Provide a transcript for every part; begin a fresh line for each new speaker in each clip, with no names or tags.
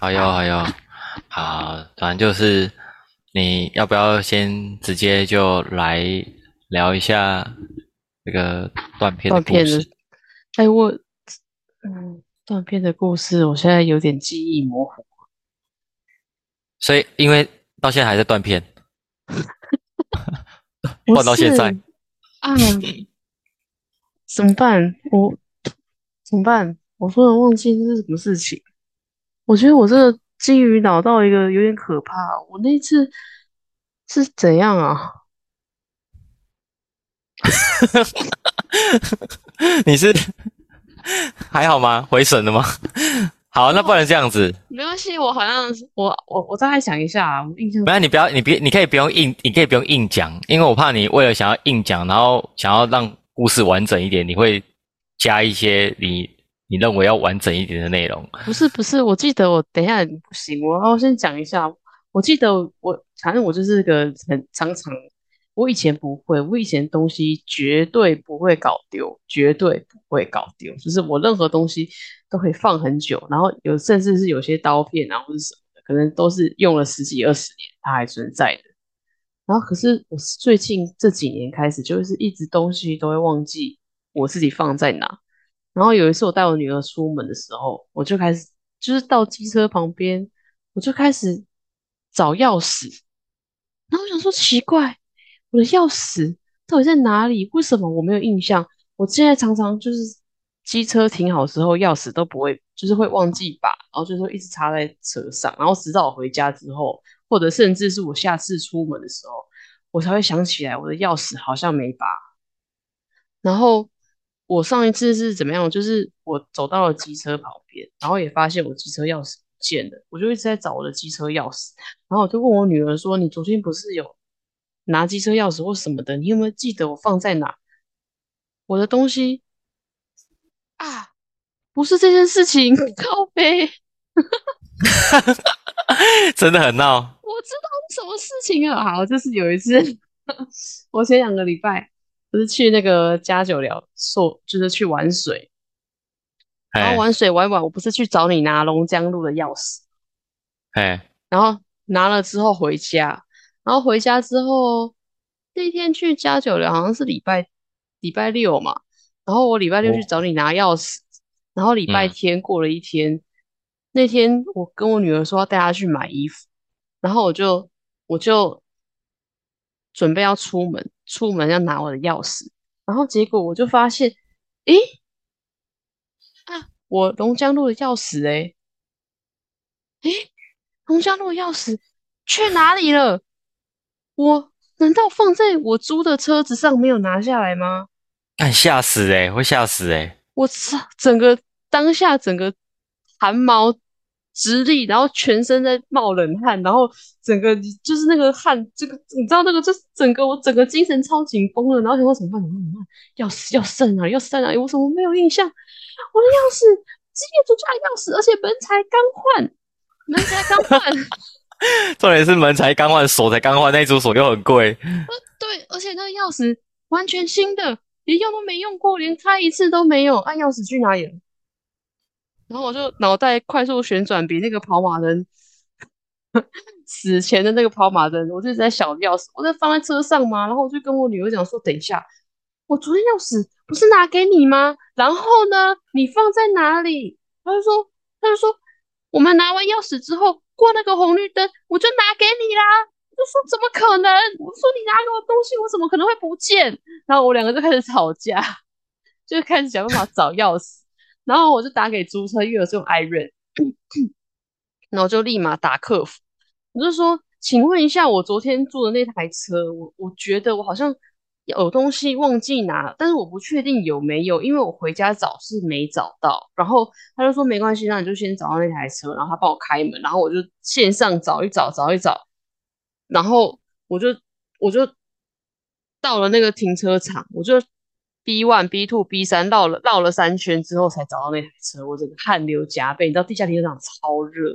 好哟，好哟，好，反正就是你要不要先直接就来聊一下这个断片的故事？
哎，我嗯，断片的故事，我现在有点记忆模糊。
所以，因为到现在还在断片，断到现在
啊，怎么办？我怎么办？我突然忘记这是什么事情。我觉得我这个金鱼脑到一个有点可怕。我那次是怎样啊？
你是还好吗？回神了吗？好，那不然这样子，
没关系。我好像我我我再想一下，我印象。
不然你不要，你别，你可以不用硬，你可以不用硬讲，因为我怕你为了想要硬讲，然后想要让故事完整一点，你会加一些你你认为要完整一点的内容。
不是不是，我记得我等一下不行，我要先讲一下。我记得我反正我就是个很常常。我以前不会，我以前东西绝对不会搞丢，绝对不会搞丢。就是我任何东西都可以放很久，然后有甚至是有些刀片啊或者什么的，可能都是用了十几二十年，它还存在的。然后可是我最近这几年开始，就是一直东西都会忘记我自己放在哪。然后有一次我带我女儿出门的时候，我就开始就是到机车旁边，我就开始找钥匙。然后我想说奇怪。我的钥匙到底在哪里？为什么我没有印象？我现在常常就是机车停好之后，钥匙都不会，就是会忘记拔，然后就说一直插在车上，然后直到我回家之后，或者甚至是我下次出门的时候，我才会想起来我的钥匙好像没拔。然后我上一次是怎么样？就是我走到了机车旁边，然后也发现我机车钥匙不见了，我就一直在找我的机车钥匙，然后我就问我女儿说：“你昨天不是有？”拿机车钥匙或什么的，你有没有记得我放在哪？我的东西啊，不是这件事情，靠背，
真的很闹。
我知道什么事情啊？好，就是有一次，我前两个礼拜不是去那个加九寮，说就是去玩水，然后玩水玩玩，我不是去找你拿龙江路的钥匙，
哎，
然后拿了之后回家。然后回家之后，那天去加九寮好像是礼拜礼拜六嘛。然后我礼拜六去找你拿钥匙，然后礼拜天过了一天，那天我跟我女儿说要带她去买衣服，然后我就我就准备要出门，出门要拿我的钥匙，然后结果我就发现，诶，啊，我龙江路的钥匙，诶，诶，龙江路的钥匙去哪里了？我难道放在我租的车子上没有拿下来吗？
敢吓死哎，会吓死哎！
我操，整个当下整个汗毛直立，然后全身在冒冷汗，然后整个就是那个汗，这个你知道那个，就整个我整个精神超紧绷了。然后想说怎么办？怎么办？怎么办？钥匙钥匙在哪？钥匙在哪里？我怎么没有印象？我的钥匙是业主家的钥匙，而且门才刚换，门才刚换。
重点是门才刚换，锁才刚换，那组锁又很贵。
对，而且那个钥匙完全新的，连用都没用过，连开一次都没有。按钥匙去哪里了？然后我就脑袋快速旋转，比那个跑马灯死前的那个跑马灯，我就在想钥匙，我在放在车上吗？然后我就跟我女儿讲说：“等一下，我昨天钥匙不是拿给你吗？然后呢，你放在哪里？”他就说：“他就说，我们拿完钥匙之后。”过那个红绿灯，我就拿给你啦。就说怎么可能？我说你拿给我东西，我怎么可能会不见？然后我两个就开始吵架，就开始想办法找钥匙。然后我就打给租车，因为我是用 i r o n 然后就立马打客服，我就说，请问一下，我昨天坐的那台车，我我觉得我好像。有东西忘记拿，但是我不确定有没有，因为我回家找是没找到。然后他就说没关系，那你就先找到那台车，然后他帮我开门，然后我就线上找一找，找一找，然后我就我就到了那个停车场，我就。B one、B two、B 三绕了绕了三圈之后才找到那台车，我整个汗流浃背。你知道地下停车场超热，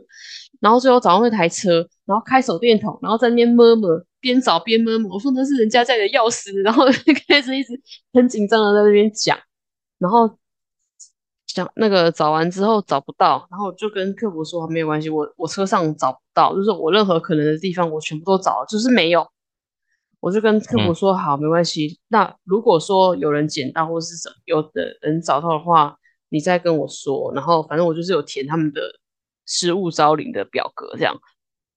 然后最后找到那台车，然后开手电筒，然后在那边摸摸，边找边摸摸。我说那是人家家的钥匙，然后开始一直很紧张的在那边讲，然后讲那个找完之后找不到，然后我就跟客服说没有关系，我我车上找不到，就是我任何可能的地方我全部都找了，就是没有。我就跟客服说好，没关系。那如果说有人捡到或是什有的人找到的话，你再跟我说。然后反正我就是有填他们的失物招领的表格这样。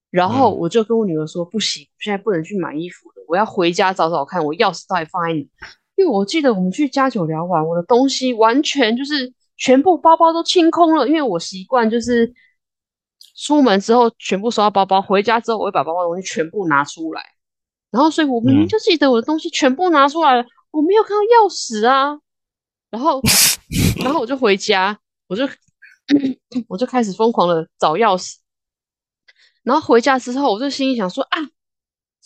然后我就跟我女儿说不行，现在不能去买衣服了，我要回家找找看我钥匙到底放在哪。因为我记得我们去家酒聊完，我的东西完全就是全部包包都清空了，因为我习惯就是出门之后全部收到包包，回家之后我会把包包东西全部拿出来。然后，所以我明明就记得我的东西全部拿出来了，我没有看到钥匙啊。然后，然后我就回家，我就我就开始疯狂的找钥匙。然后回家之后，我就心里想说啊，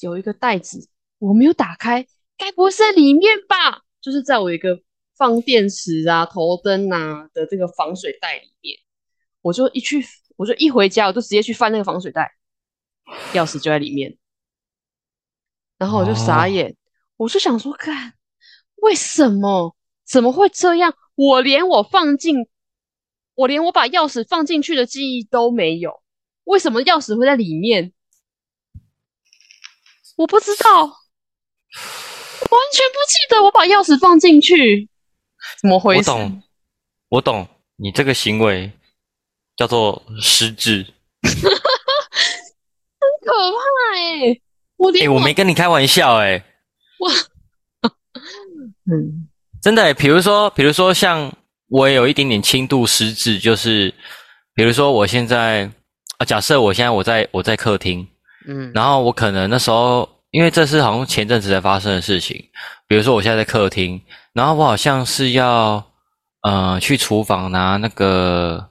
有一个袋子我没有打开，该不会是在里面吧？就是在我一个放电池啊、头灯啊的这个防水袋里面。我就一去，我就一回家，我就直接去翻那个防水袋，钥匙就在里面。然后我就傻眼，我就想说，看为什么怎么会这样？我连我放进，我连我把钥匙放进去的记忆都没有，为什么钥匙会在里面？我不知道，完全不记得我把钥匙放进去，怎么回
事？我懂，我懂，你这个行为叫做失智，很可
怕哎。哎，
我没跟你开玩笑哎，哇，嗯，真的，比如说，比如说，像我也有一点点轻度失智，就是比如说，我现在啊，假设我现在我在我在客厅，嗯，然后我可能那时候，因为这是好像前阵子才发生的事情，比如说我现在在客厅，然后我好像是要呃去厨房拿那个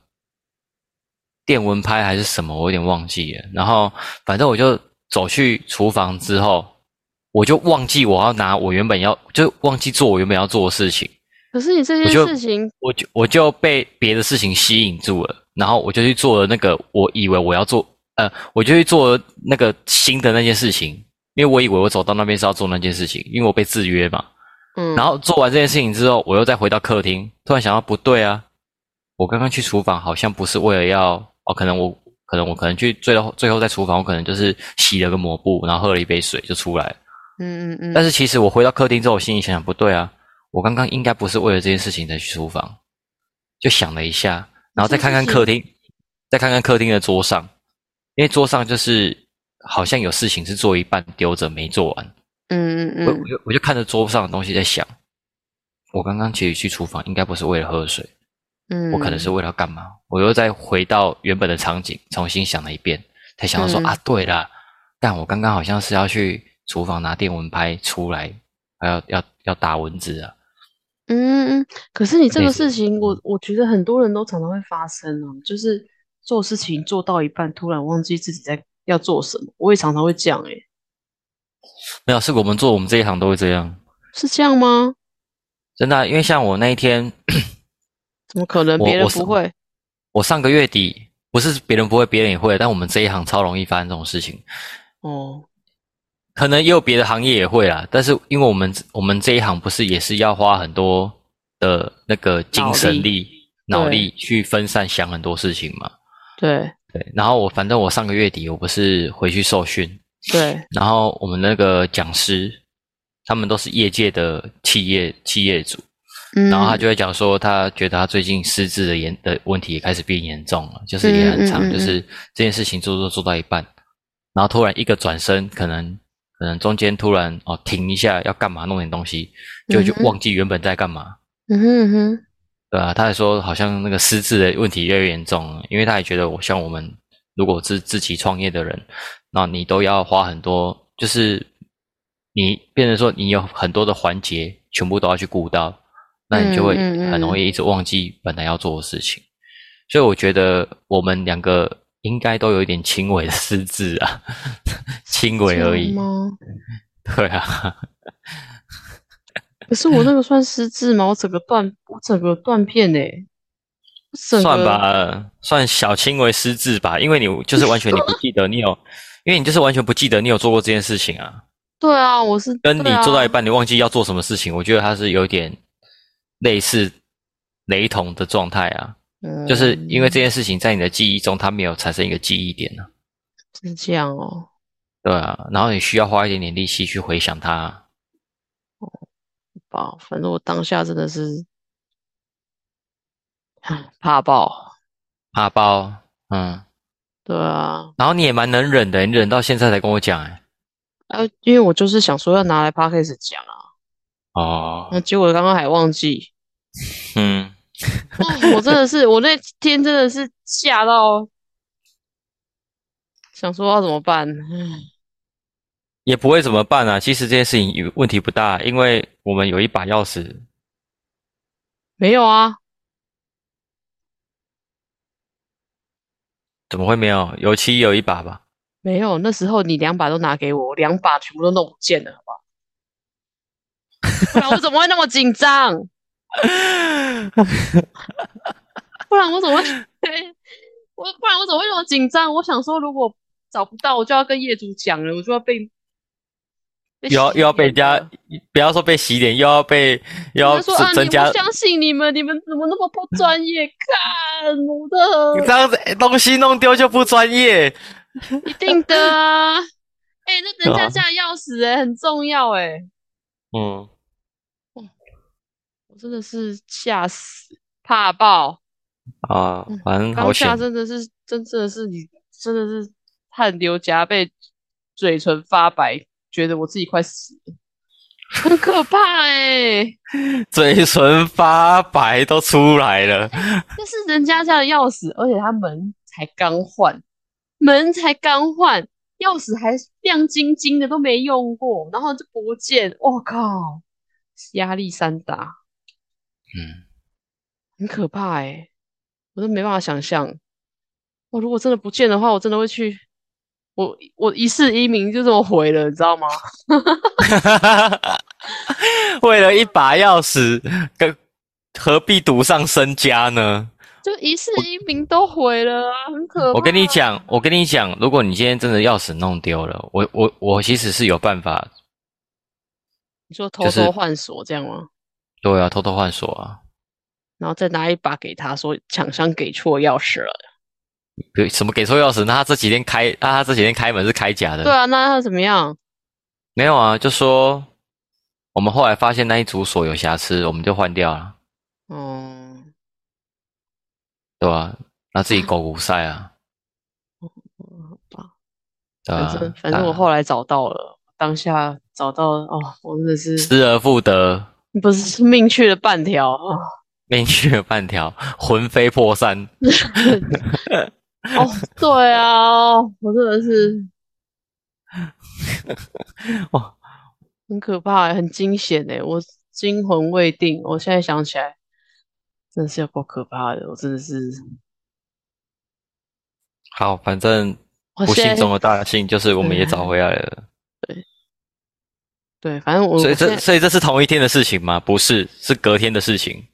电蚊拍还是什么，我有点忘记了，然后反正我就。走去厨房之后，我就忘记我要拿我原本要，就忘记做我原本要做的事情。
可是你这件事情，
我就我就被别的事情吸引住了，然后我就去做了那个我以为我要做，呃，我就去做那个新的那件事情，因为我以为我走到那边是要做那件事情，因为我被制约嘛。嗯。然后做完这件事情之后，我又再回到客厅，突然想到不对啊，我刚刚去厨房好像不是为了要，哦，可能我。可能我可能去最后最后在厨房，我可能就是洗了个抹布，然后喝了一杯水就出来嗯嗯嗯。但是其实我回到客厅之后，我心里想想不对啊，我刚刚应该不是为了这件事情才去厨房，就想了一下，然后再看看客厅，再看看客厅的桌上，因为桌上就是好像有事情是做一半丢着没做完。嗯嗯嗯。我我就我就看着桌上的东西在想，我刚刚其实去厨房应该不是为了喝水。我可能是为了干嘛？我又再回到原本的场景，重新想了一遍，才想到说啊，对了，但我刚刚好像是要去厨房拿电蚊拍出来，还要要要打蚊子啊。
嗯，可是你这个事情，我我觉得很多人都常常会发生啊，就是做事情做到一半，突然忘记自己在要做什么。我也常常会这样哎。
没有，是我们做我们这一行都会这样。
是这样吗？
真的，因为像我那一天。
怎么可能？别人不会。
我上个月底不是别人不会，别人也会，但我们这一行超容易发生这种事情。哦，可能也有别的行业也会啦，但是因为我们我们这一行不是也是要花很多的那个精神力、脑力去分散想很多事情嘛？
对
对。然后我反正我上个月底我不是回去受训，
对。
然后我们那个讲师，他们都是业界的企业企业主。然后他就会讲说，他觉得他最近失智的严的问题也开始变严重了，就是也很长，就是这件事情做做做到一半，然后突然一个转身，可能可能中间突然哦停一下要干嘛弄点东西，就就忘记原本在干嘛。嗯哼哼，对啊，他还说好像那个失智的问题越来越严重了，因为他也觉得我像我们如果是自己创业的人，那你都要花很多，就是你变成说你有很多的环节全部都要去顾到。那你就会很容易一直忘记本来要做的事情，所以我觉得我们两个应该都有一点轻微的失智啊，轻微而已。对啊。
可是我那个算失智吗？我整个断，我整个断片诶。
算吧，算小轻微失智吧，因为你 就是完全你不记得你有，因为你就是完全不记得你有做过这件事情啊。
对啊，我是
跟你做到一半，你忘记要做什么事情，我觉得他是有点。类似雷同的状态啊，
嗯，
就是因为这件事情在你的记忆中，它没有产生一个记忆点呢、
是这样哦。
对啊，然后你需要花一点点力气去回想它。
哦吧，反正我当下真的是 怕爆。
怕爆，嗯，
对啊，
然后你也蛮能忍的，你忍到现在才跟我讲，哎，
呃，因为我就是想说要拿来 podcast 讲啊，
哦，
那结果刚刚还忘记。
嗯，
哦 我真的是，我那天真的是吓到，想说要怎么办。
也不会怎么办啊。其实这件事情有问题不大，因为我们有一把钥匙，
没有啊，
怎么会没有？油漆有一把吧？
没有。那时候你两把都拿给我，我两把全部都弄不见了，好不好？不然我怎么会那么紧张？不然我怎么会？我不然我怎么会那么紧张？我想说，如果找不到，我就要跟业主讲了，我就要被被
又要又要被人家，不要说被洗脸，又要被又要
他说啊，
增加
你不相信你们，你们怎么那么不专业？看我的
你这样子哎东西弄丢就不专业。
一定的啊！哎、那人家
啊
家的钥匙哎、很重要哎、
嗯，
我真的是吓死，怕爆！
啊，反正好
当下
险。
真的是，真的是你，真的是汗流浃背，嘴唇发白，觉得我自己快死了，很可怕哎、
嘴唇发白都出来了。
那是人家家的钥匙，而且他门才刚换，门才刚换，钥匙还亮晶晶的，都没用过，然后就不见，我靠，压力山大，
嗯，
很可怕哎、我都没办法想象，我如果真的不见的话，我真的会去，我我一世英名就这么毁了，你知道吗？
为了一把钥匙，跟何必赌上身家呢？
就一世英名都毁了啊，很可怕。
我跟你，讲，我跟你讲，如果你今天真的钥匙弄丢了，我我我其实是有办法，
你说偷
就是
偷换锁这样吗？
对啊，偷偷换锁啊，
然后再拿一把给他说厂商给错钥匙了。
什么给错钥匙？那他这几天开，那他这几天开门是开假的？
对啊，那他怎么样？
没有啊，就说我们后来发现那一组锁有瑕疵，我们就换掉了，
嗯，
对啊、那自己狗骨塞啊，
好吧，
对吧、
反正反正我后来找到了，当下找到哦，我真的是
失而复得，
不是命去了半条啊！
命去了半条，魂飞魄散。
哦，对啊，我真的是
哦，
很可怕欸，很惊险哎，我惊魂未定。我现在想起来，真的是有够可怕的，我真的是，
好，反正不幸中的大幸就是我们也找回来了。
对，反正我
所以这所以这是同一天的事情吗？不是，是隔天的事情。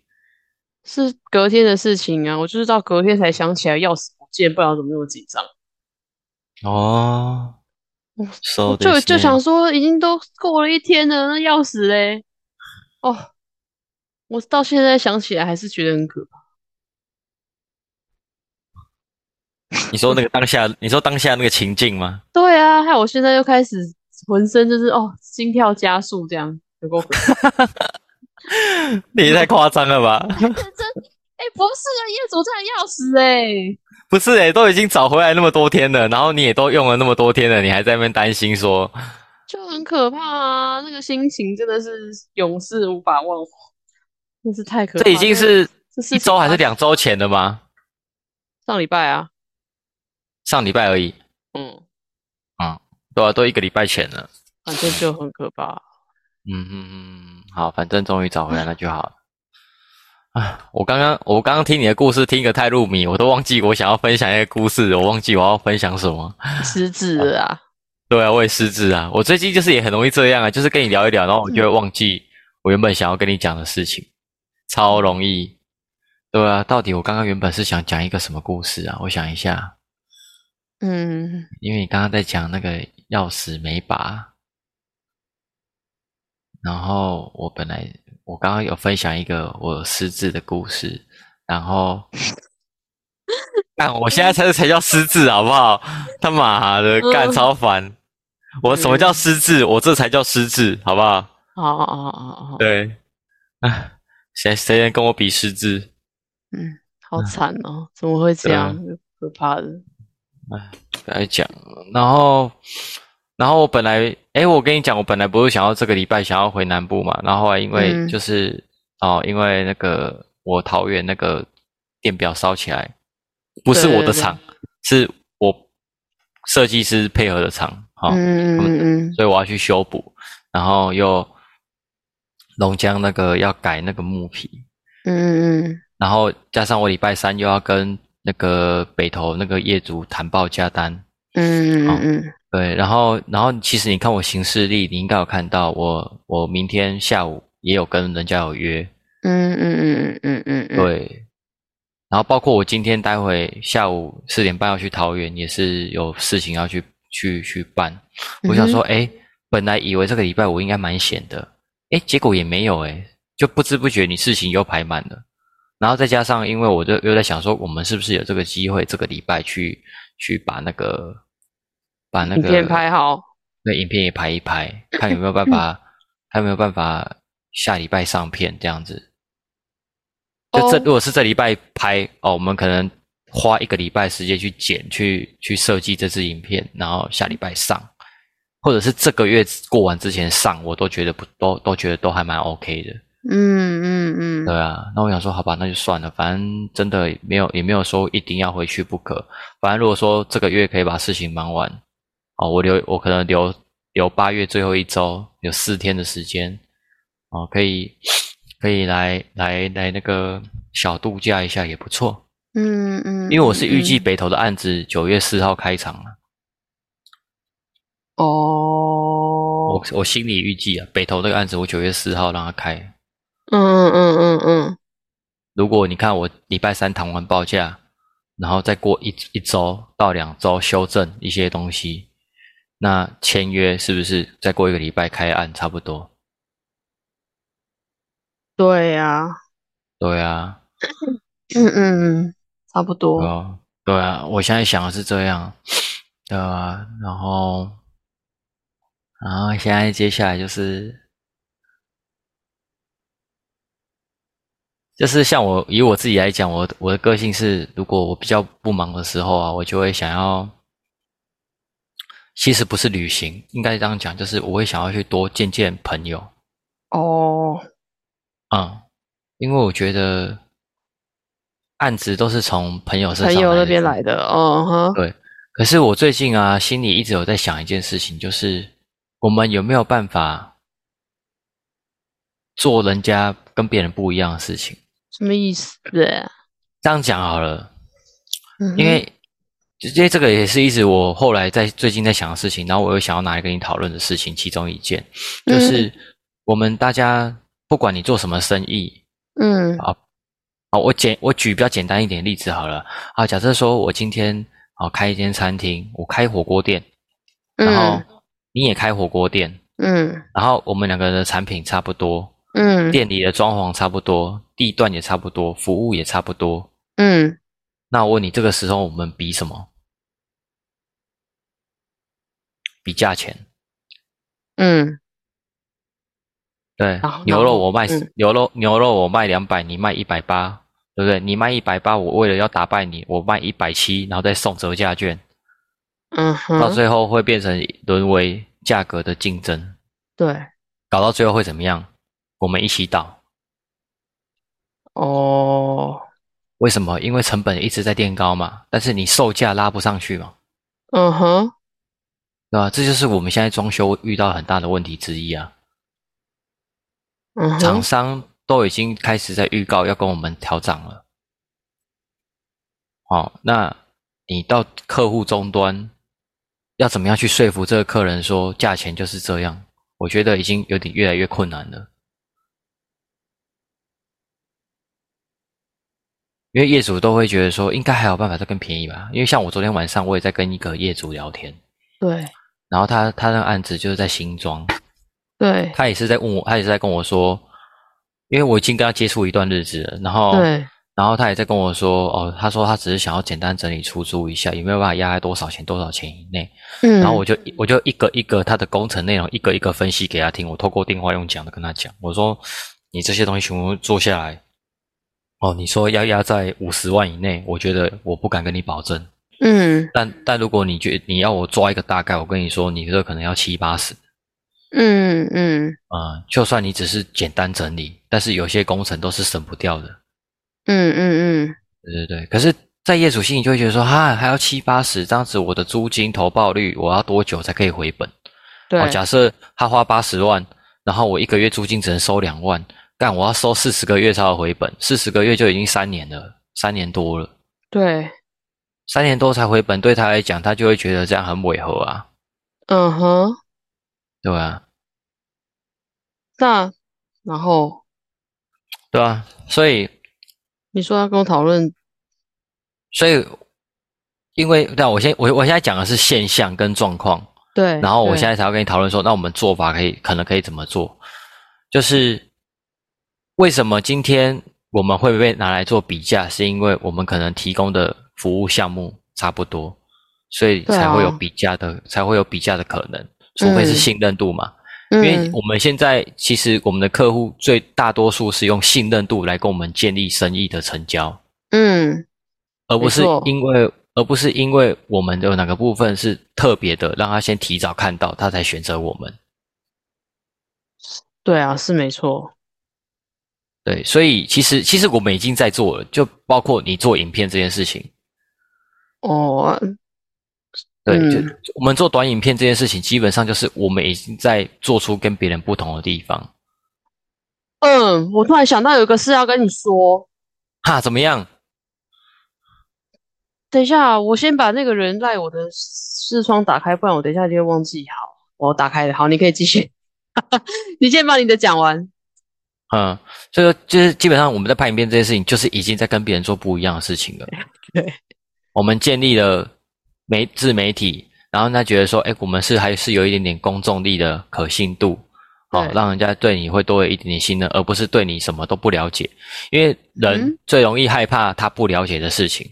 是隔天的事情啊，我就是到隔天才想起来钥匙不见，不然我怎么那么紧张？
哦
我就就想说，已经都过了一天了，那钥匙嘞？哦，我到现在想起来还是觉得很可怕。
你说那个当下，你说当下那个情境吗？
对啊，害我现在又开始浑身就是哦，心跳加速，这样有够。
你也太夸张了吧？
哎、不是啊，业主真的要死哎、
不是诶、都已经找回来那么多天了，然后你也都用了那么多天了，你还在那边担心说，
就很可怕啊！那个心情真的是永世无法忘怀，真是太可怕。
这已经是一周还是
发
两周前的吗？
上礼拜啊，
上礼拜而已，
嗯，啊
对啊，都一个礼拜前了。
反正就很可怕。
嗯嗯嗯，好，反正终于找回来，了就好了。啊，我刚刚我刚刚听你的故事听个太入迷，我都忘记我想要分享一个故事，我忘记我要分享什么。
失智了啊！
对啊，我也失智啊。我最近就是也很容易这样啊，就是跟你聊一聊，然后我就会忘记我原本想要跟你讲的事情，超容易。对啊，到底我刚刚原本是想讲一个什么故事啊？我想一下，
嗯，
因为你刚刚在讲那个钥匙没拔，然后我本来我刚刚有分享一个我失智的故事，然后，但，我现在才才叫失智，好不好？他妈的，干超烦！我什么叫失智？我这才叫失智，好不好？
好好好好好，
对，啊，谁谁能跟我比失智？
嗯，好惨哦，怎么会这样？可怕的。
哎，不要讲。然后，然后我本来，哎，我跟你讲，我本来不是想要这个礼拜想要回南部嘛，然后后来因为就是哦，因为那个我桃园那个电表烧起来，不是我的厂，是我设计师配合的厂，哈，
嗯嗯嗯，
所以我要去修补，然后又龙江那个要改那个木皮，
嗯嗯嗯，
然后加上我礼拜三又要跟。那个北投那个业主谈报价单，
嗯嗯嗯，
对，然后然后其实你看我行事历，你应该有看到我我明天下午也有跟人家有约，
嗯嗯嗯嗯嗯嗯，
对，然后包括我今天待会下午四点半要去桃园，也是有事情要去去去办。我想说，哎，本来以为这个礼拜我应该蛮闲的，哎，结果也没有，哎，就不知不觉你事情又排满了。然后再加上，因为我就又在想说，我们是不是有这个机会，这个礼拜去去把那个把那个
影片拍好，
那影片也拍一拍，看有没有办法，看有没有办法下礼拜上片这样子。就这如果是这礼拜拍哦，我们可能花一个礼拜时间去剪，去去设计这支影片，然后下礼拜上，或者是这个月过完之前上，我都觉得不都都觉得都还蛮 OK 的。
嗯嗯嗯，
对啊，那我想说，好吧，那就算了，反正真的没有，也没有说一定要回去不可。反正如果说这个月可以把事情忙完，哦，我留我可能留留八月最后一周有四天的时间，哦，可以可以来来来那个小度假一下也不错。
嗯嗯，
因为我是预计北投的案子九月四号开场了。
哦，
我我心里预计啊，北投那个案子我九月四号让他开。
嗯嗯嗯嗯嗯，
如果你看我礼拜三谈完报价，然后再过一一周到两周修正一些东西，那签约是不是再过一个礼拜开案差不多？
对呀，
对啊，
嗯嗯，差不多。
哦，对啊，我现在想的是这样，对啊，然后，然后现在接下来就是。就是像我以我自己来讲，我我的个性是，如果我比较不忙的时候啊，我就会想要，其实不是旅行，应该这样讲，就是我会想要去多见见朋友。
哦，
嗯，因为我觉得案子都是从朋友身上
朋友那边来的，哦哈。
对，可是我最近啊，心里一直有在想一件事情，就是我们有没有办法做人家跟别人不一样的事情？
什么意思？对，
这样讲好了，因为因为这个也是一直我后来在最近在想的事情，然后我又想要拿来跟你讨论的事情，其中一件。就是我们大家不管你做什么生意，
嗯，
啊，好，我简我举比较简单一点例子好了，啊，假设说我今天啊开一间餐厅，我开火锅店，然后你也开火锅店，
嗯，
然后我们两个人的产品差不多。
嗯，
店里的装潢差不多，地段也差不多，服务也差不多。
嗯，
那我问你，这个时候我们比什么？比价钱。
嗯，
对，牛肉我卖牛肉，牛肉我卖两百，你卖一百八，对不对？你卖一百八，我为了要打败你，我卖一百七，然后再送折价券。
嗯，
到最后会变成沦为价格的竞争。
对，
搞到最后会怎么样？我们一起倒
哦？
为什么？因为成本一直在垫高嘛，但是你售价拉不上去嘛。
嗯哼，
对吧？这就是我们现在装修遇到很大的问题之一啊。
嗯
厂商都已经开始在预告要跟我们调涨了。好，那你到客户终端要怎么样去说服这个客人说价钱就是这样？我觉得已经有点越来越困难了。因为业主都会觉得说，应该还有办法再更便宜吧？因为像我昨天晚上，我也在跟一个业主聊天，
对，
然后他他那个案子就是在新庄，
对，
他也是在问我，他也是在跟我说，因为我已经跟他接触一段日子了，然后
对，
然后他也在跟我说，哦，他说他只是想要简单整理出租一下，有没有办法压在多少钱多少钱以内？
嗯，
然后我就我就一个一个他的工程内容一个一个分析给他听，我透过电话用讲的跟他讲，我说你这些东西全部做下来，哦，你说要压在五十万以内，我觉得我不敢跟你保证，
嗯
但但如果你觉你要我抓一个大概，我跟你说，你这可能要七八十，
嗯嗯
啊，就算你只是简单整理，但是有些工程都是省不掉的。
嗯嗯嗯，
对对对，可是，在业主心里就会觉得说，哈，还要七八十，这样子我的租金投报率我要多久才可以回本？
对
哦，，假设他花八十万，然后我一个月租金只能收两万，干我要收四十个月才要回本，四十个月就已经三年了，三年多了，
对，
三年多才回本，对他来讲，他就会觉得这样很违和啊，
嗯哼，
对啊、
那然后
对啊、所以，
你说要跟我讨论，
所以，因为，但我先我我现在讲的是现象跟状况，
对，
然后我现在才要跟你讨论说，那我们做法可以可能可以怎么做？就是为什么今天我们会被拿来做比价，是因为我们可能提供的服务项目差不多，所以才会有比价的，才会有比价的可能，除非是
嗯
信任度嘛。因为
嗯
我们现在其实我们的客户最大多数是用信任度来跟我们建立生意的成交，
嗯
而不是因为而不是因为我们的哪个部分是特别的，让他先提早看到，他才选择我们。
对啊，是没错，
对，所以其实其实我们已经在做了，就包括你做影片这件事情。
哦，
对，
嗯
就我们做短影片这件事情，基本上就是我们已经在做出跟别人不同的地方。
嗯，我突然想到有一个事要跟你说，
哈，怎么样？
等一下，我先把那个人在我的视窗打开，不然我等一下就会忘记。好，我打开了，好，你可以继续，你先把你的讲完。
嗯，所以说就是基本上我们在拍影片这件事情，就是已经在跟别人做不一样的事情了。
对，
我们建立了媒自媒体，然后他觉得说，哎，我们是还是有一点点公众力的可信度，哦，让人家对你会多了一点点信任，而不是对你什么都不了解。因为人
嗯
最容易害怕他不了解的事情，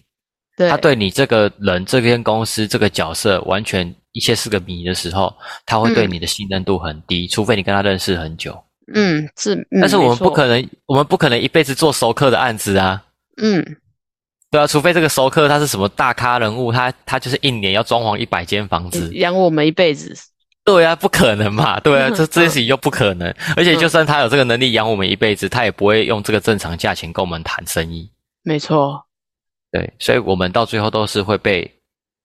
对，
他对你这个人、这间公司、这个角色完全一切是个谜的时候，他会对
嗯
你的信任度很低，除非你跟他认识很久。
嗯是，嗯
但是我们不可能，我们不可能一辈子做熟客的案子啊。
嗯
对啊，除非这个熟客他是什么大咖人物，他他就是一年要装潢一百间房子。
养我们一辈子。
对啊，不可能嘛，对啊，
嗯
这 这件事情又不可能。而且就算他有这个能力养我们一辈子，他也不会用这个正常价钱跟我们谈生意。
没错，
对，所以我们到最后都是会被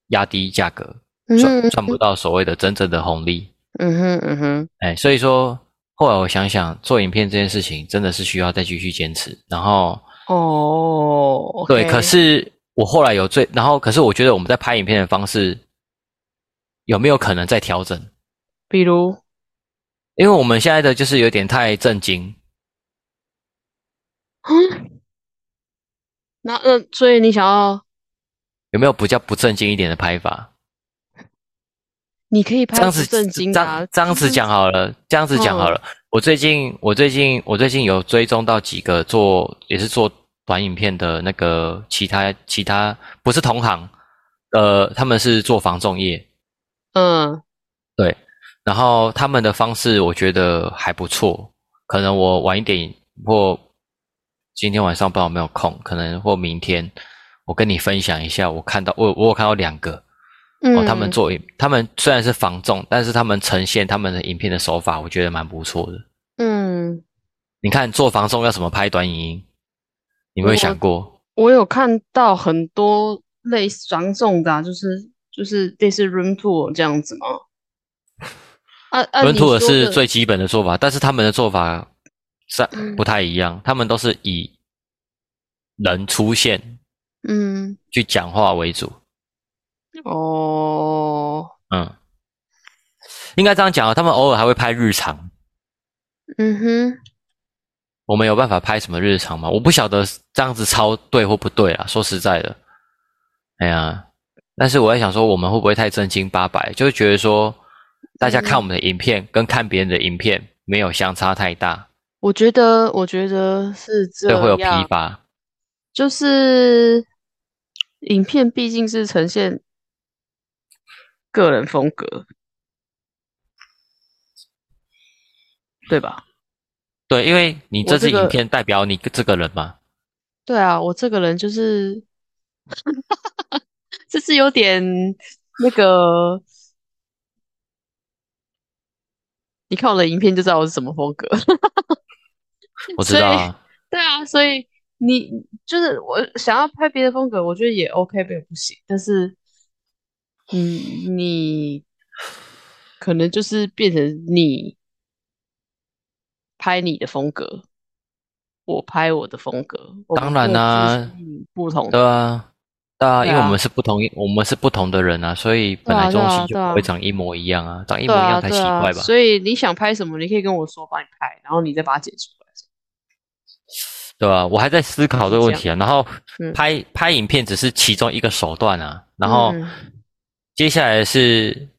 压低价格，
嗯
赚赚不到所谓的真正的红利。
嗯哼嗯哼，
哎，所以说后来我想想，做影片这件事情真的是需要再继续坚持。然后
哦，
对可是我后来有最，然后可是我觉得我们在拍影片的方式有没有可能再调整？
比如，
因为我们现在的就是有点太震惊，
嗯，那那所以你想要，
有没有比较不正经一点的拍法？
你可以拍不
这样子，
正经的、啊
这样，这样子讲好了，这样子讲好了。我最近，我最近，我最近有追踪到几个做也是做短影片的那个其他其他不是同行，呃，他们是做防重业，
嗯
对，然后他们的方式我觉得还不错，可能我晚一点或今天晚上不知道有没有空，可能或明天我跟你分享一下，我看到我我有看到两个
嗯，
哦，他们做他们虽然是防重，但是他们呈现他们的影片的手法，我觉得蛮不错的。
嗯，
你看做防重要怎么拍短影音，你有没有想过？
我有看到很多类似防重的、啊，就是就是类似 room tour 这样子吗？啊啊！room tour
是最基本的做法，但是他们的做法是
嗯
不太一样，他们都是以人出现
嗯
去讲话为主。
哦
嗯，应该这样讲啊，他们偶尔还会拍日常。
嗯哼
我们有办法拍什么日常吗？我不晓得这样子抄对或不对啊。说实在的，哎呀，但是我在想说，我们会不会太正经八百，就会觉得说，大家看我们的影片跟看别人的影片没有相差太大。
我觉得，我觉得是这
样，会有疲
样，
乏。
就是影片毕竟是呈现个人风格，对吧？
对，因为你这
我这个
支影片代表你这个人嘛。
对啊，我这个人就是，就是有点那个，你看我的影片就知道我是什么风格。
我知道啊，
对啊，所以你就是我想要拍别的风格，我觉得也 OK，没有不行。但是，嗯，你可能就是变成你拍你的风格，我拍我的风格。
当然啦
不同
对啊，对啊，因为我们是不同，我们是不同的人啊，所以本来东西就不会长一模一样啊，长一模一样才奇怪吧？
所以你想拍什么，你可以跟我说，帮你拍，然后你再把它剪出来。
对吧、我还在思考这个问题啊。然后
嗯
拍拍影片只是其中一个手段啊，然后
嗯
接下来是，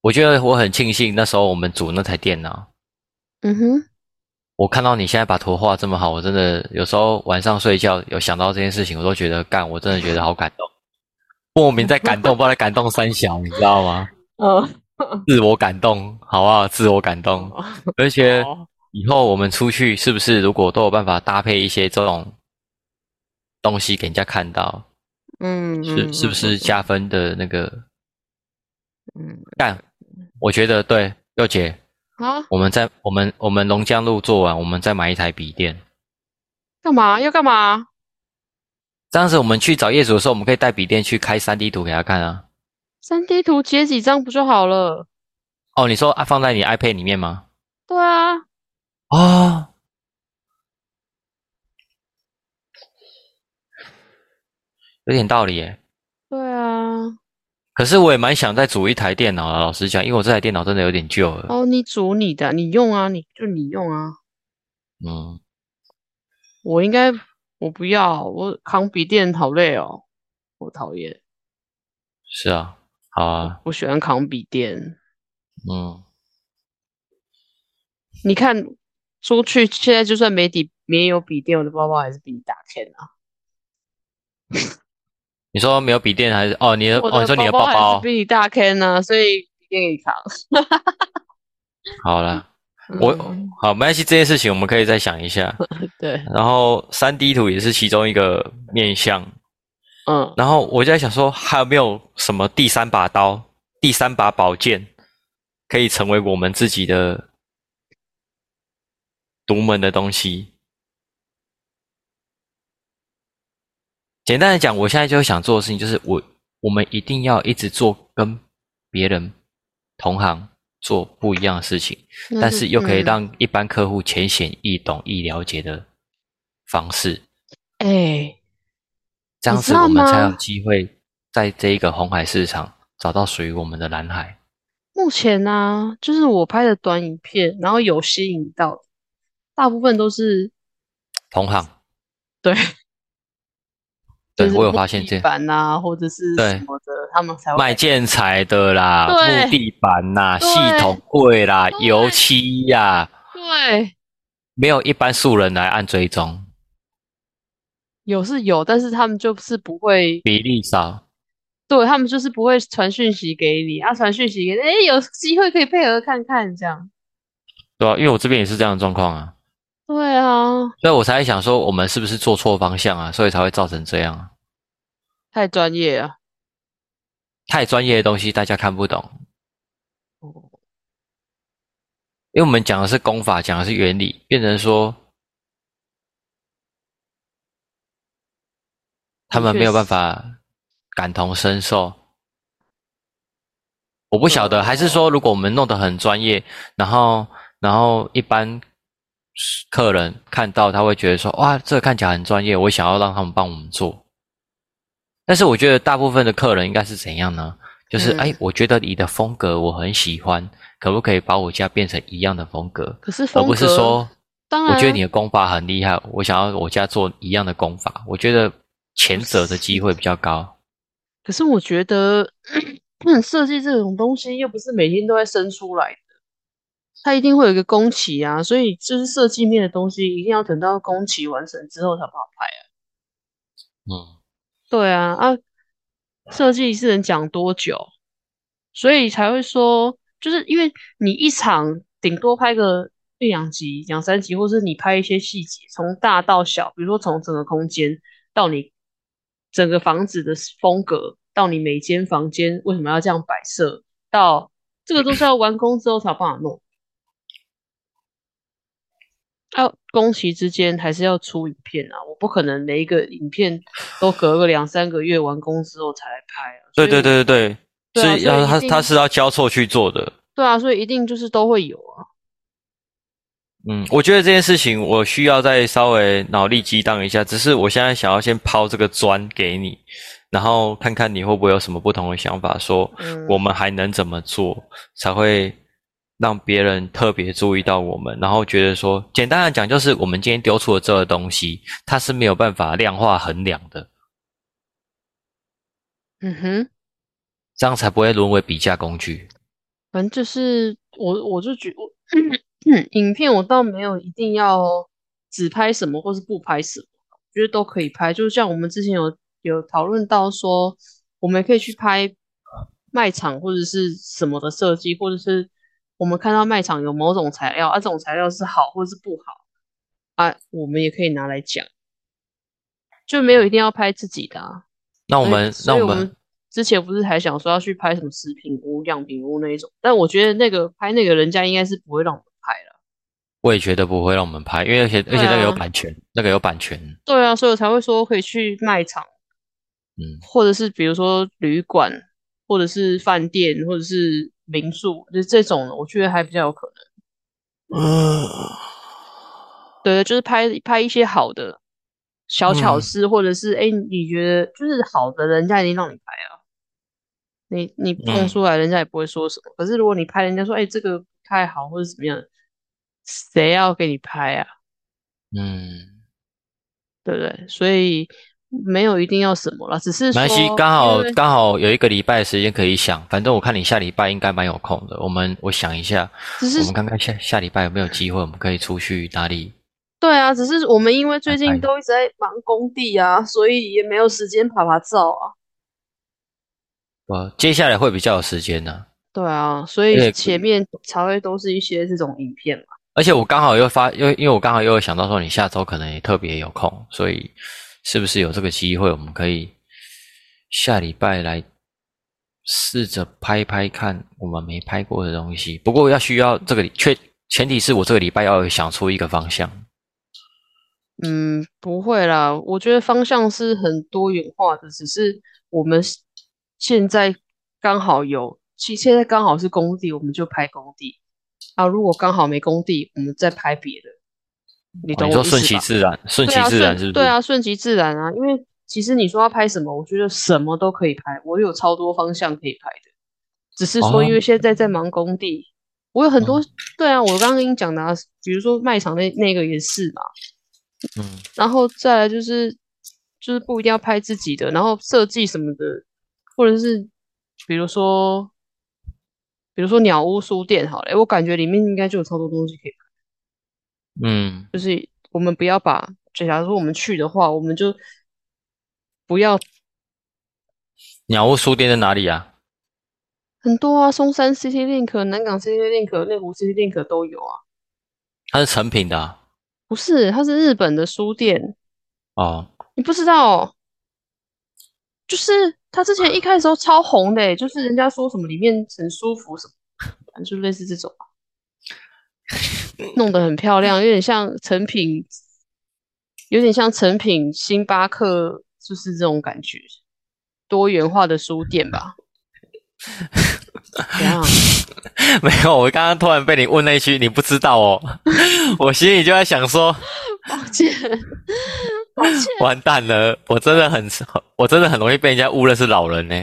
我觉得我很庆幸那时候我们组那台电脑，
嗯哼，
我看到你现在把图画这么好，我真的有时候晚上睡觉有想到这件事情，我都觉得干，我真的觉得好感动，莫名在感动，不知道在感动三小，你知道吗？
哦，
自我感动，好不好？自我感动，而且以后我们出去是不是如果都有办法搭配一些这种东西给人家看到，
嗯，
是是不是加分的那个？
嗯，
干，我觉得对，六姐，
啊，
我们在我们我们龙江路做完，我们再买一台笔电。
干嘛要干嘛？
这样子，我们去找业主的时候，我们可以带笔电去开三 D 图给他看啊。
三 D 图截几张不就好了？
哦，你说啊，放在你 iPad 里面吗？
对啊，
哦，有点道理耶。
对啊。
可是我也蛮想再组一台电脑的，老实讲，因为我这台电脑真的有点旧了。
哦，你组你的，你用啊，你就你用啊。
嗯，
我应该我不要，我扛笔电好累哦，我讨厌，
是啊，好啊，
我喜欢扛笔电。
嗯，
你看出去现在就算没底没有笔电，我的包包还是比你大 K 啊。
你说没有笔电还是哦？你的
我
哦，你说你的
包
包
比你大 K 呢，所以笔电给你扛。
好了，我
嗯
好没关系，这件事情我们可以再想一下。
对，
然后三 D 图也是其中一个面向。
嗯，
然后我就在想说，还有没有什么第三把刀、第三把宝剑，可以成为我们自己的独门的东西？简单的讲，我现在就想做的事情就是我，我们一定要一直做跟别人同行做不一样的事情，
那
但是又可以
嗯
让一般客户浅显易懂、易了解的方式。
哎、
这样子我们才有
吗
机会在这一个红海市场找到属于我们的蓝海。
目前呢、就是我拍的短影片，然后有吸引到，大部分都是
同行，
对，
对我有发现这
地板呐、或者是
对
什么的，他们才会
卖建材的啦，木地板呐，
对
系统柜啦，油漆呀，
对，
没有一般素人来按追踪，
有是有，但是他们就是不会，
比例少。
对他们就是不会传讯息给你，啊，传讯息给你，哎，有机会可以配合看看这样。
对啊，因为我这边也是这样的状况啊，
对啊，
所以我才想说，我们是不是做错方向啊，所以才会造成这样啊。
太专业啊。
太专业的东西大家看不懂，
哦
因为我们讲的是功法，讲的是原理，变成说他们没有办法感同身受。我不晓得，还是说，如果我们弄得很专业，然后然后一般客人看到他会觉得说，哇，这个看起来很专业，我想要让他们帮我们做。但是我觉得大部分的客人应该是怎样呢？就是
嗯
哎、我觉得你的风格我很喜欢，可不可以把我家变成一样的风格？
可是风格，
而不是说，
当然，
我觉得你的功法很厉害，我想要我家做一样的功法。我觉得前者的机会比较高。
可是我觉得 设计这种东西又不是每天都会生出来的。它一定会有一个工期啊，所以就是设计面的东西，一定要等到工期完成之后才不好拍啊。
嗯，
对啊，啊，设计是能讲多久？所以才会说，就是因为你一场顶多拍个一两集、两三集，或是你拍一些细节，从大到小，比如说从整个空间到你整个房子的风格，到你每间房间为什么要这样摆设，到这个都是要完工之后才有办法弄。要工期之间还是要出影片啊，我不可能每一个影片都隔个两三个月完工之后才来拍啊。
对对对对对，
对啊
是要他
所以一定
他是要交错去做的。
对啊，所以一定就是都会有啊。
嗯，我觉得这件事情我需要再稍微脑力激荡一下，只是我现在想要先抛这个砖给你，然后看看你会不会有什么不同的想法，说
嗯
我们还能怎么做才会让别人特别注意到我们，然后觉得说，简单的讲就是我们今天丢出的这个东西，它是没有办法量化衡量的，
嗯哼，
这样才不会沦为比价工具。
反正就是我我就觉我 影片我倒没有一定要只拍什么或是不拍什么，我觉得都可以拍。就像我们之前有有讨论到说，我们可以去拍卖场或者是什么的设计，或者是我们看到卖场有某种材料，啊，这种材料是好或是不好啊，我们也可以拿来讲，就没有一定要拍自己的啊。
那我们那我们
之前不是还想说要去拍什么食品屋、样品屋那一种，但我觉得那个拍那个人家应该是不会让我们拍了。
我也觉得不会让我们拍，因为而且而且那个有版权，那个有版权，
对啊，所以我才会说可以去卖场，
嗯。
或者是比如说旅馆，或者是饭店，或者是民宿，就是这种，我觉得还比较有可能。
嗯，
对，就是拍拍一些好的小巧
嗯
思，或者是哎，诶你觉得就是好的，人家已经让你拍啊。你你弄
嗯
出来，人家也不会说什么。可是如果你拍人家说，哎，这个不太好，或者怎么样，谁要给你拍啊？
嗯，
对不对？所以没有一定要什么了，只是
没关系，
说
刚好刚好有一个礼拜的时间可以想，反正我看你下礼拜应该蛮有空的。我们我想一下，
只是
我们看看下下礼拜有没有机会，我们可以出去哪里？
对啊，只是我们因为最近都一直在忙工地啊，所以也没有时间拍拍照啊。
我接下来会比较有时间呢、
对啊，所以前面才会都是一些这种影片嘛。
而且我刚好又发，因为因为我刚好又有想到说你下周可能也特别有空，所以是不是有这个机会，我们可以下礼拜来试着拍拍看我们没拍过的东西。不过要需要这个确前提是我这个礼拜要想出一个方向。
嗯，不会啦，我觉得方向是很多元化的，只是我们现在刚好有，其实现在刚好是工地，我们就拍工地啊。如果刚好没工地，我们再拍别的。你
哦
懂
你说顺其？自然，顺其自然是不是？
对啊，顺其自然啊。因为其实你说要拍什么，我觉得什么都可以拍，我有超多方向可以拍的。只是说，因为现在在忙工地，我有很多。
哦
对啊，我刚刚跟你讲的、啊，比如说卖场那那个也是嘛。
嗯
然后再来就是就是不一定要拍自己的，然后设计什么的，或者是比如说比如说鸟屋书店好了，我感觉里面应该就有超多东西可以拍。
嗯，
就是我们不要把，就假如说我们去的话，我们就不要
鸟屋书店在哪里啊？
很多啊，松山 City Link、南港 City Link、内湖 City Link 都有啊。
它是成品的啊、
不是，它是日本的书店，
哦，
你不知道哦？就是它之前一开始都超红的欸，就是人家说什么里面很舒服什么，反正就类似这种啊，弄得很漂亮，有点像成品，有点像成品星巴克，就是这种感觉，多元化的书店吧。怎样？
没有，我刚刚突然被你问那一句，你不知道哦，我心里就在想说，
抱歉，抱歉。
完蛋了，我真的很，我真的很容易被人家误认是老人呢。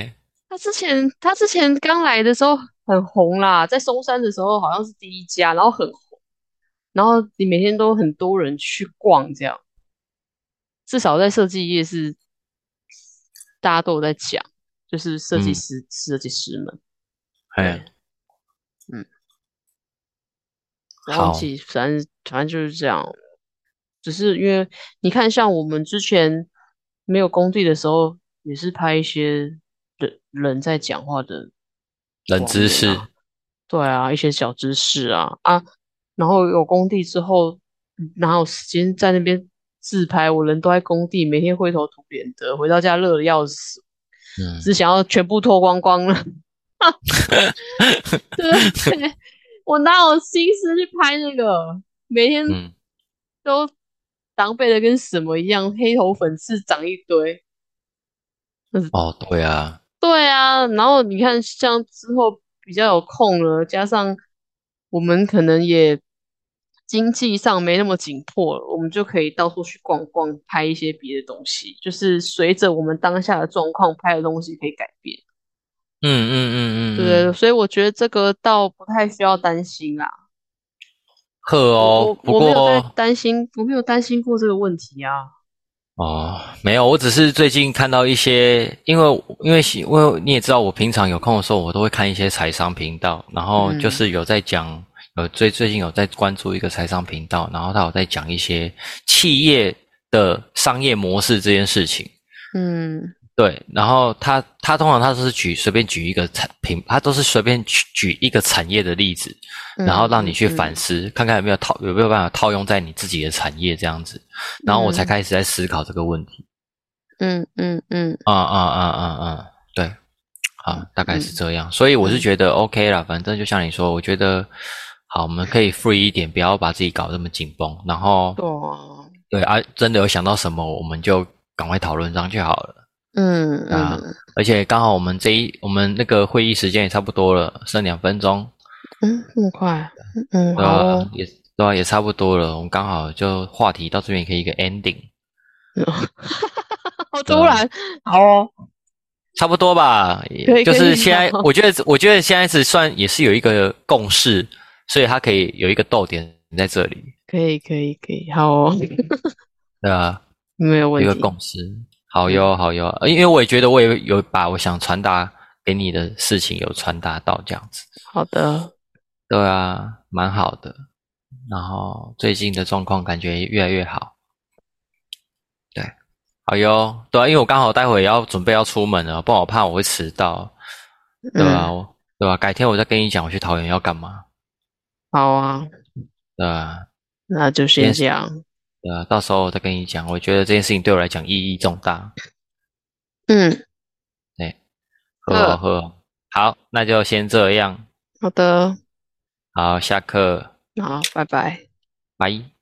他之前他之前刚来的时候很红啦，在松山的时候好像是第一家，然后很红，然后你每天都很多人去逛，这样，至少在设计业是大家都有在讲，就是设计师、设计师们，
哎，
嗯，
好。
忘记，反正反正就是这样。只是因为你看，像我们之前没有工地的时候，也是拍一些人人在讲话的
冷知识。
对啊，一些小知识啊。啊，然后有工地之后，哪有时间在那边自拍？我人都在工地，每天灰头土脸的，回到家热的要死，
嗯，
只想要全部脱光光了。对，我哪有心思去拍那个？每天
嗯
都狼狈的跟什么一样，黑头粉刺长一堆。
哦，对啊，
对啊，然后你看，像之后比较有空了，加上我们可能也经济上没那么紧迫了，我们就可以到处去逛逛，拍一些别的东西。就是随着我们当下的状况，拍的东西可以改变，
嗯嗯嗯嗯，
对？所以我觉得这个倒不太需要担心啦。
呵哦
我，没有在担心，我没有担心过这个问题啊。
哦，没有，我只是最近看到一些，因为因为因为你也知道，我平常有空的时候，我都会看一些财商频道，然后
嗯
就是有在讲，呃，最最近有在关注一个财商频道，然后他有在讲一些企业的商业模式这件事情。
嗯
对，然后他他通常他都是举随便举一个产品，他都是随便举举一个产业的例子，然后让你去反
嗯
思，看看有没有套有没有办法套用在你自己的产业这样子，然后我才
嗯
开始在思考这个问题。
嗯嗯嗯
啊啊啊啊啊！对，好，大概
嗯
是这样。所以我是觉得 OK 啦，反正就像你说，我觉得好，我们可以 free 一点，不要把自己搞得这么紧绷。然后
对啊，
对啊，真的有想到什么，我们就赶快讨论上去好了。
嗯
啊
嗯
而且刚好我们这一我们那个会议时间也差不多了，剩两分钟，
嗯，这么快，嗯，
也对啊，也差不多了。我们刚好就话题到这边可以一个 ending，
好突然，好哦，
差不多吧。就是现在，我觉得我觉得现在是算也是有一个共识，所以它可以有一个逗点在这里，
可以可以可以，好哦，
对啊？
没有
问题一个，共识，好哟好哟。呃因为我也觉得我也有把我想传达给你的事情有传达到这样子。
好的，
对啊，蛮好的。然后最近的状况感觉越来越好。对，好哟。对啊，因为我刚好待会要准备要出门了，不然我怕我会迟到。对吧、
嗯，
对吧、改天我再跟你讲我去桃园要干嘛。
好啊，
对吧、
那就先这样，
对啊，到时候我再跟你讲。我觉得这件事情对我来讲意义重大。
嗯，
呵哦呵哦，好，那就先这样。
好的，
好，下课，
好，拜拜。
拜。